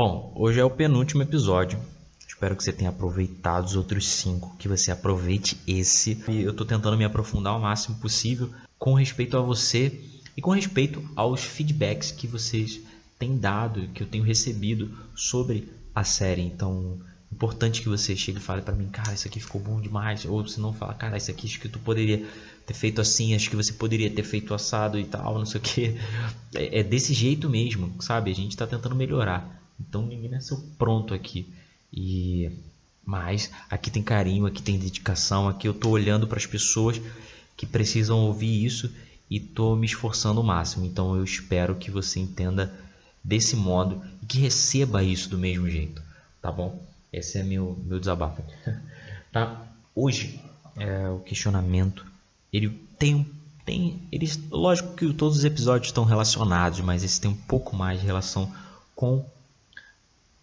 Bom, hoje é o penúltimo episódio. Espero que você tenha aproveitado os outros cinco, que você aproveite esse. E eu estou tentando me aprofundar o máximo possível com respeito a você e com respeito aos feedbacks que vocês têm dado, que eu tenho recebido sobre a série. Então, importante que você chegue e fale para mim, cara, isso aqui ficou bom demais. Ou se não fala, cara, isso aqui acho que tu poderia ter feito assim, acho que você poderia ter feito assado e tal, não sei o que. É, é desse jeito mesmo, sabe? A gente está tentando melhorar. Então ninguém nasceu pronto aqui. E mas aqui tem carinho, aqui tem dedicação, aqui eu estou olhando para as pessoas que precisam ouvir isso e estou me esforçando o máximo. Então eu espero que você entenda desse modo e que receba isso do mesmo jeito, tá bom? Esse é meu meu desabafo. tá? Hoje é, o questionamento ele tem tem eles lógico que todos os episódios estão relacionados, mas esse tem um pouco mais de relação com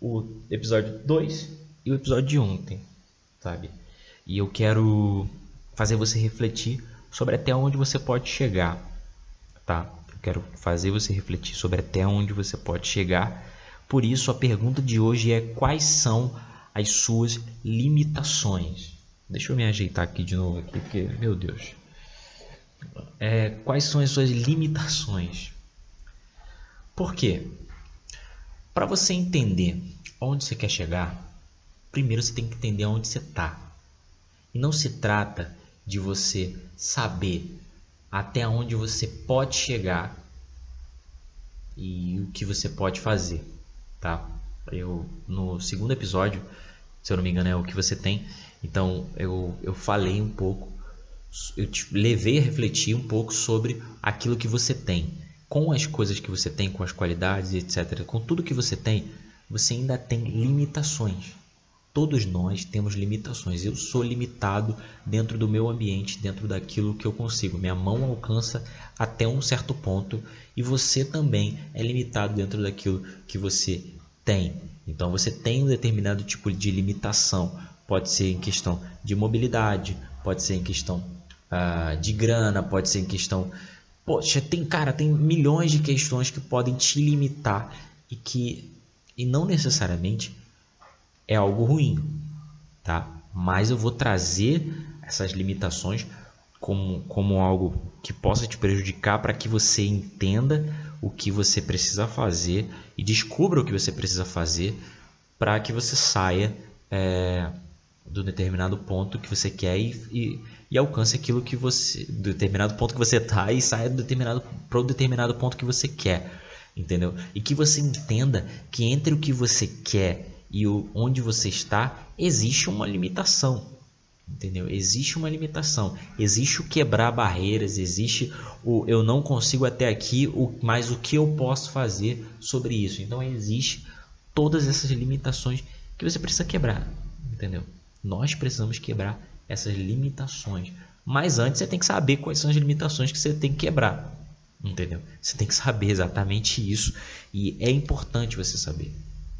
o episódio 2 e o episódio de ontem, sabe? E eu quero fazer você refletir sobre até onde você pode chegar, tá? Eu quero fazer você refletir sobre até onde você pode chegar. Por isso, a pergunta de hoje é: quais são as suas limitações? Deixa eu me ajeitar aqui de novo, aqui, porque, meu Deus. É, quais são as suas limitações? Por quê? Para você entender onde você quer chegar, primeiro você tem que entender onde você está. E não se trata de você saber até onde você pode chegar e o que você pode fazer, tá? Eu no segundo episódio, se eu não me engano é o que você tem, então eu, eu falei um pouco, eu te levei a refletir um pouco sobre aquilo que você tem com as coisas que você tem, com as qualidades, etc., com tudo que você tem, você ainda tem limitações. Todos nós temos limitações. Eu sou limitado dentro do meu ambiente, dentro daquilo que eu consigo. Minha mão alcança até um certo ponto e você também é limitado dentro daquilo que você tem. Então você tem um determinado tipo de limitação. Pode ser em questão de mobilidade, pode ser em questão uh, de grana, pode ser em questão Poxa, tem, cara, tem milhões de questões que podem te limitar e que e não necessariamente é algo ruim, tá? Mas eu vou trazer essas limitações como, como algo que possa te prejudicar para que você entenda o que você precisa fazer e descubra o que você precisa fazer para que você saia é, do determinado ponto que você quer e, e, e, alcance aquilo que você do determinado ponto que você está e saia do determinado para o determinado ponto que você quer entendeu? E que você entenda que entre o que você quer e o, onde você está existe uma limitação entendeu? Existe uma limitação existe o quebrar barreiras existe o eu não consigo até aqui o mas o que eu posso fazer sobre isso? Então existe todas essas limitações que você precisa quebrar entendeu? Nós precisamos quebrar essas limitações. Mas antes você tem que saber quais são as limitações que você tem que quebrar. Entendeu? Você tem que saber exatamente isso. E é importante você saber.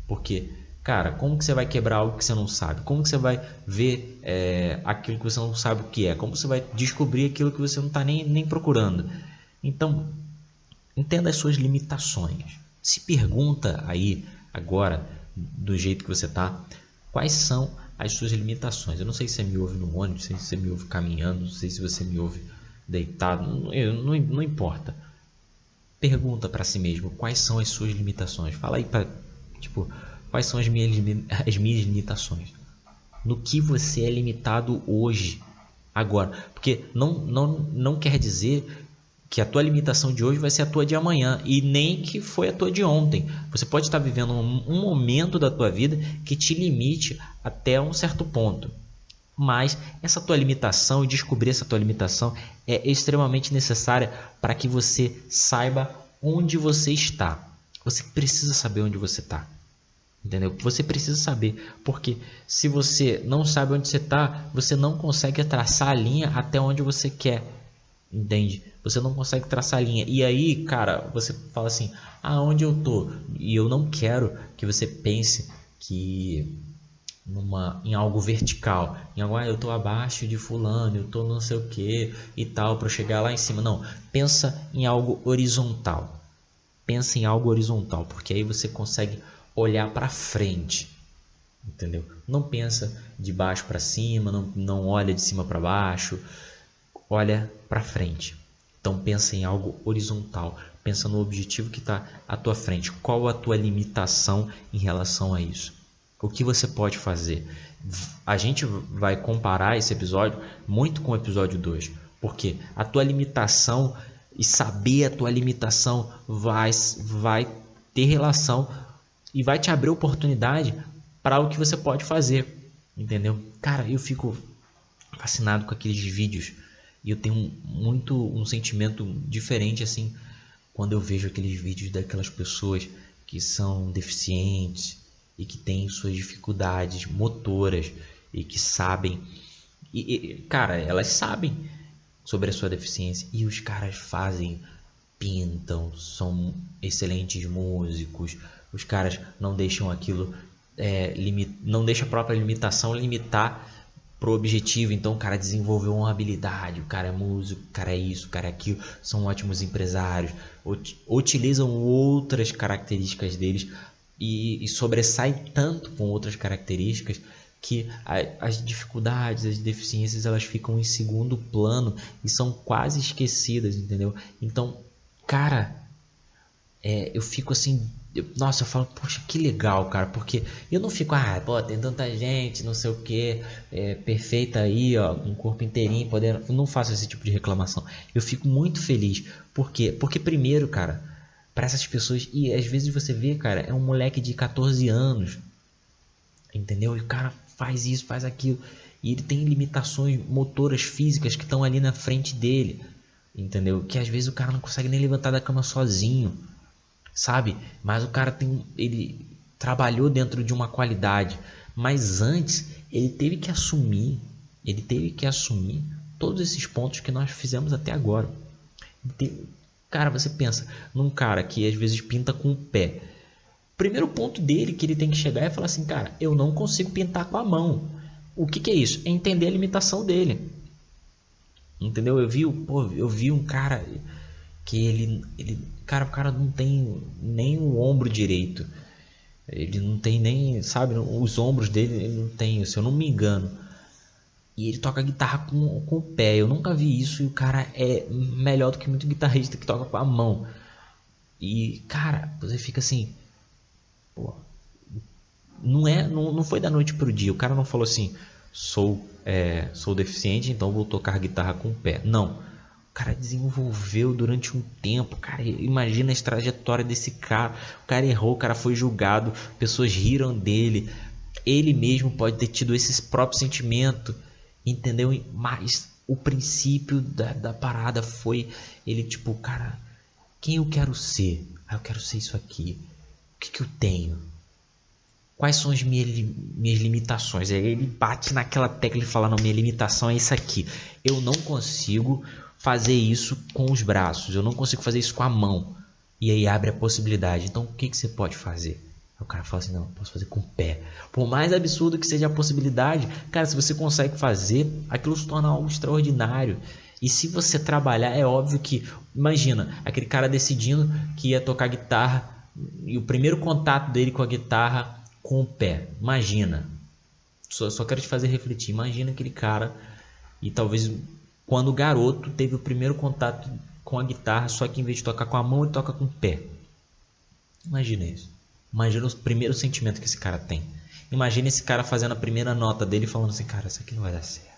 Porque, cara, como que você vai quebrar algo que você não sabe? Como que você vai ver é, aquilo que você não sabe o que é? Como você vai descobrir aquilo que você não está nem, nem procurando? Então, entenda as suas limitações. Se pergunta aí, agora, do jeito que você está, quais são as suas limitações. Eu não sei se você me ouve no ônibus, não sei se você me ouve caminhando, não sei se você me ouve deitado, não, não, não importa. Pergunta para si mesmo quais são as suas limitações. Fala aí para tipo quais são as minhas, as minhas limitações. No que você é limitado hoje, agora, porque não, não, não quer dizer que a tua limitação de hoje vai ser a tua de amanhã e nem que foi a tua de ontem. Você pode estar vivendo um, um momento da tua vida que te limite até um certo ponto. Mas essa tua limitação e descobrir essa tua limitação é extremamente necessária para que você saiba onde você está. Você precisa saber onde você está. Entendeu? Você precisa saber, porque se você não sabe onde você está, você não consegue traçar a linha até onde você quer. Entende? Você não consegue traçar linha. E aí, cara, você fala assim: aonde eu tô? E eu não quero que você pense que numa em algo vertical, em algo, ah, eu tô abaixo de fulano, eu tô não sei o que e tal para chegar lá em cima. Não, pensa em algo horizontal. Pensa em algo horizontal, porque aí você consegue olhar para frente, entendeu? Não pensa de baixo para cima, não, não olha de cima para baixo, olha para frente. Então pensa em algo horizontal, pensa no objetivo que está à tua frente. Qual a tua limitação em relação a isso? O que você pode fazer? A gente vai comparar esse episódio muito com o episódio 2, porque a tua limitação e saber a tua limitação vai, vai ter relação e vai te abrir oportunidade para o que você pode fazer, entendeu? Cara, eu fico fascinado com aqueles vídeos e eu tenho muito um sentimento diferente assim quando eu vejo aqueles vídeos daquelas pessoas que são deficientes e que têm suas dificuldades motoras e que sabem. E, e cara, elas sabem sobre a sua deficiência e os caras fazem, pintam, são excelentes músicos, os caras não deixam aquilo, é, não deixa a própria limitação limitar pro objetivo, então o cara desenvolveu uma habilidade, o cara é músico, o cara é isso, o cara é aquilo, são ótimos empresários, utilizam outras características deles e, e sobressaem tanto com outras características que as dificuldades, as deficiências, elas ficam em segundo plano e são quase esquecidas, entendeu? Então, cara, é, eu fico assim, eu, nossa, eu falo, poxa, que legal, cara, porque eu não fico, ah, pô, tem tanta gente, não sei o que, é, perfeita aí, ó, um corpo inteirinho, podendo, eu não faço esse tipo de reclamação. Eu fico muito feliz, por quê? Porque primeiro, cara, para essas pessoas, e às vezes você vê, cara, é um moleque de 14 anos, entendeu? E o cara faz isso, faz aquilo. E ele tem limitações motoras físicas que estão ali na frente dele. Entendeu? Que às vezes o cara não consegue nem levantar da cama sozinho. Sabe? Mas o cara tem. Ele trabalhou dentro de uma qualidade. Mas antes ele teve que assumir. Ele teve que assumir todos esses pontos que nós fizemos até agora. Cara, você pensa num cara que às vezes pinta com o pé primeiro ponto dele que ele tem que chegar é falar assim, cara, eu não consigo pintar com a mão. O que, que é isso? É entender a limitação dele. Entendeu? Eu vi, pô, eu vi um cara que ele, ele, cara, o cara não tem nem o ombro direito. Ele não tem nem, sabe, os ombros dele ele não tem, se eu não me engano. E ele toca guitarra com, com o pé. Eu nunca vi isso e o cara é melhor do que muito guitarrista que toca com a mão. E, cara, você fica assim, Pô, não é, não, não foi da noite pro dia. O cara não falou assim, sou é, sou deficiente, então vou tocar guitarra com o pé. Não. Cara desenvolveu durante um tempo. Cara, imagina a trajetória desse cara. O cara errou, o cara foi julgado, pessoas riram dele. Ele mesmo pode ter tido esse próprio sentimento, entendeu? Mas o princípio da, da parada foi ele, tipo, cara, quem eu quero ser? Ah, eu quero ser isso aqui. O que, que eu tenho? Quais são as minhas, minhas limitações? Aí ele bate naquela tecla e fala: Não, minha limitação é isso aqui. Eu não consigo fazer isso com os braços, eu não consigo fazer isso com a mão. E aí abre a possibilidade. Então o que, que você pode fazer? O cara fala assim: Não, posso fazer com o pé. Por mais absurdo que seja a possibilidade, cara, se você consegue fazer, aquilo se torna algo extraordinário. E se você trabalhar, é óbvio que, imagina, aquele cara decidindo que ia tocar guitarra e o primeiro contato dele com a guitarra com o pé. Imagina. Só, só quero te fazer refletir. Imagina aquele cara e talvez quando o garoto teve o primeiro contato com a guitarra, só que em vez de tocar com a mão, ele toca com o pé. Imagina isso. Imagina o primeiro sentimento que esse cara tem. Imagina esse cara fazendo a primeira nota dele falando assim, cara, isso aqui não vai dar certo.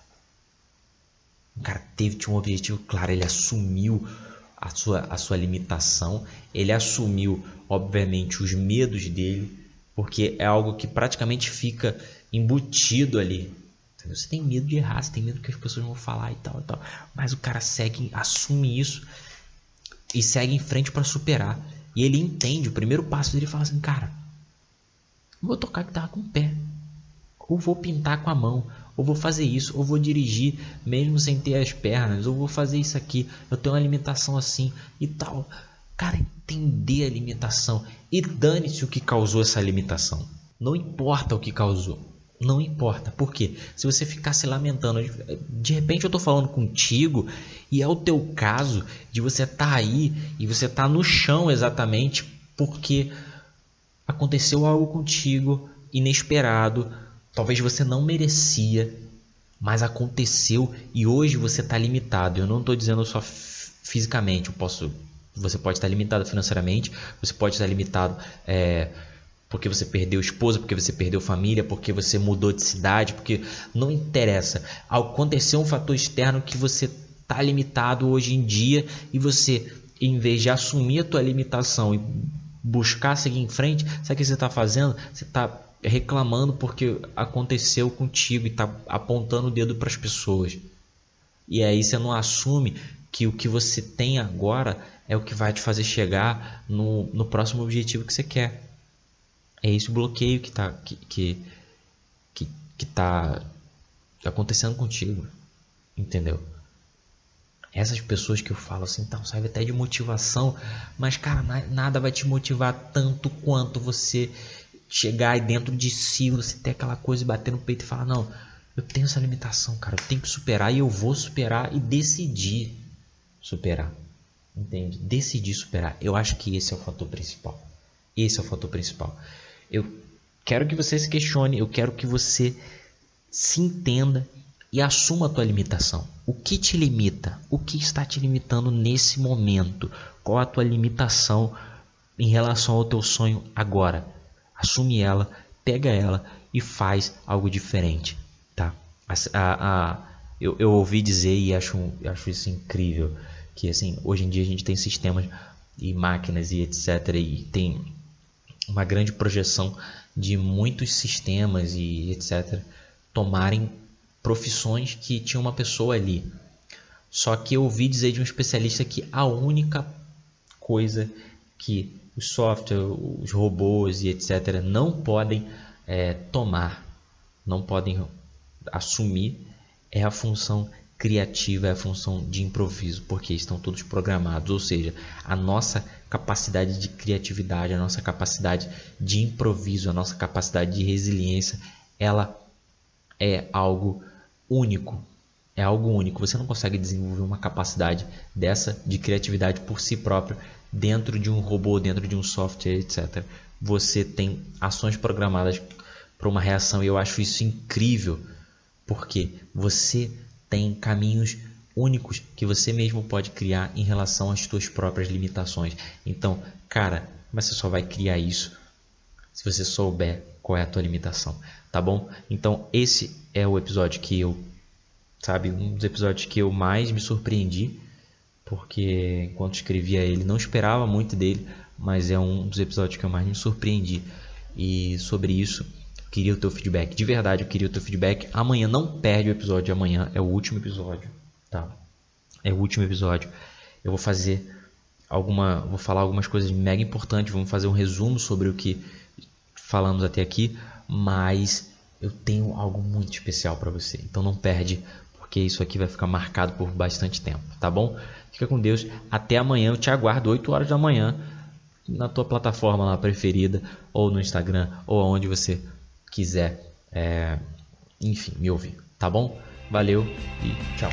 O cara teve tinha um objetivo claro, ele assumiu a sua, a sua limitação, ele assumiu, obviamente, os medos dele, porque é algo que praticamente fica embutido ali. Você tem medo de errar, você tem medo que as pessoas vão falar e tal, e tal. Mas o cara segue, assume isso e segue em frente para superar. E ele entende, o primeiro passo dele fala assim, cara, vou tocar guitarra com o pé, ou vou pintar com a mão, ou vou fazer isso, ou vou dirigir mesmo sem ter as pernas, ou vou fazer isso aqui, eu tenho uma limitação assim e tal. Cara, entender a limitação e dane-se o que causou essa limitação. Não importa o que causou. Não importa. Por quê? Se você ficar se lamentando, de repente eu tô falando contigo e é o teu caso de você estar tá aí e você tá no chão exatamente porque aconteceu algo contigo inesperado, talvez você não merecia, mas aconteceu e hoje você está limitado. Eu não estou dizendo só fisicamente, eu posso, você pode estar limitado financeiramente, você pode estar limitado é, porque você perdeu esposa, porque você perdeu família, porque você mudou de cidade, porque não interessa. Aconteceu um fator externo que você está limitado hoje em dia e você, em vez de assumir a tua limitação e buscar seguir em frente, sabe o que você está fazendo? Você está reclamando porque aconteceu contigo e está apontando o dedo para as pessoas. E aí você não assume que o que você tem agora é o que vai te fazer chegar no, no próximo objetivo que você quer. É esse bloqueio que está que, que, que, que tá acontecendo contigo. Entendeu? Essas pessoas que eu falo assim, então serve até de motivação, mas cara, nada vai te motivar tanto quanto você chegar aí dentro de si, você ter aquela coisa e bater no peito e falar: Não, eu tenho essa limitação, cara, eu tenho que superar e eu vou superar e decidir superar. Entende? Decidir superar. Eu acho que esse é o fator principal. Esse é o fator principal. Eu quero que você se questione, eu quero que você se entenda e assuma a tua limitação. O que te limita? O que está te limitando nesse momento? Qual a tua limitação em relação ao teu sonho agora? assume ela, pega ela e faz algo diferente, tá? A, a, a, eu, eu ouvi dizer e acho, acho isso incrível que assim hoje em dia a gente tem sistemas e máquinas e etc e tem uma grande projeção de muitos sistemas e etc tomarem profissões que tinha uma pessoa ali. Só que eu ouvi dizer de um especialista que a única coisa que o software, os robôs e etc. não podem é, tomar, não podem assumir é a função criativa, é a função de improviso, porque estão todos programados, ou seja, a nossa capacidade de criatividade, a nossa capacidade de improviso, a nossa capacidade de resiliência, ela é algo único. É algo único. Você não consegue desenvolver uma capacidade dessa de criatividade por si próprio dentro de um robô, dentro de um software, etc. Você tem ações programadas para uma reação e eu acho isso incrível, porque você tem caminhos únicos que você mesmo pode criar em relação às suas próprias limitações. Então, cara, você só vai criar isso se você souber qual é a tua limitação, tá bom? Então, esse é o episódio que eu, sabe, um dos episódios que eu mais me surpreendi porque enquanto escrevia ele não esperava muito dele, mas é um dos episódios que eu mais me surpreendi. E sobre isso, queria o teu feedback. De verdade, eu queria o teu feedback. Amanhã não perde o episódio de amanhã, é o último episódio, tá? É o último episódio. Eu vou fazer alguma, vou falar algumas coisas mega importantes, vamos fazer um resumo sobre o que falamos até aqui, mas eu tenho algo muito especial para você. Então não perde, porque isso aqui vai ficar marcado por bastante tempo, tá bom? Fica com Deus. Até amanhã. Eu te aguardo 8 horas da manhã na tua plataforma lá preferida, ou no Instagram, ou aonde você quiser, é, enfim, me ouvir. Tá bom? Valeu e tchau.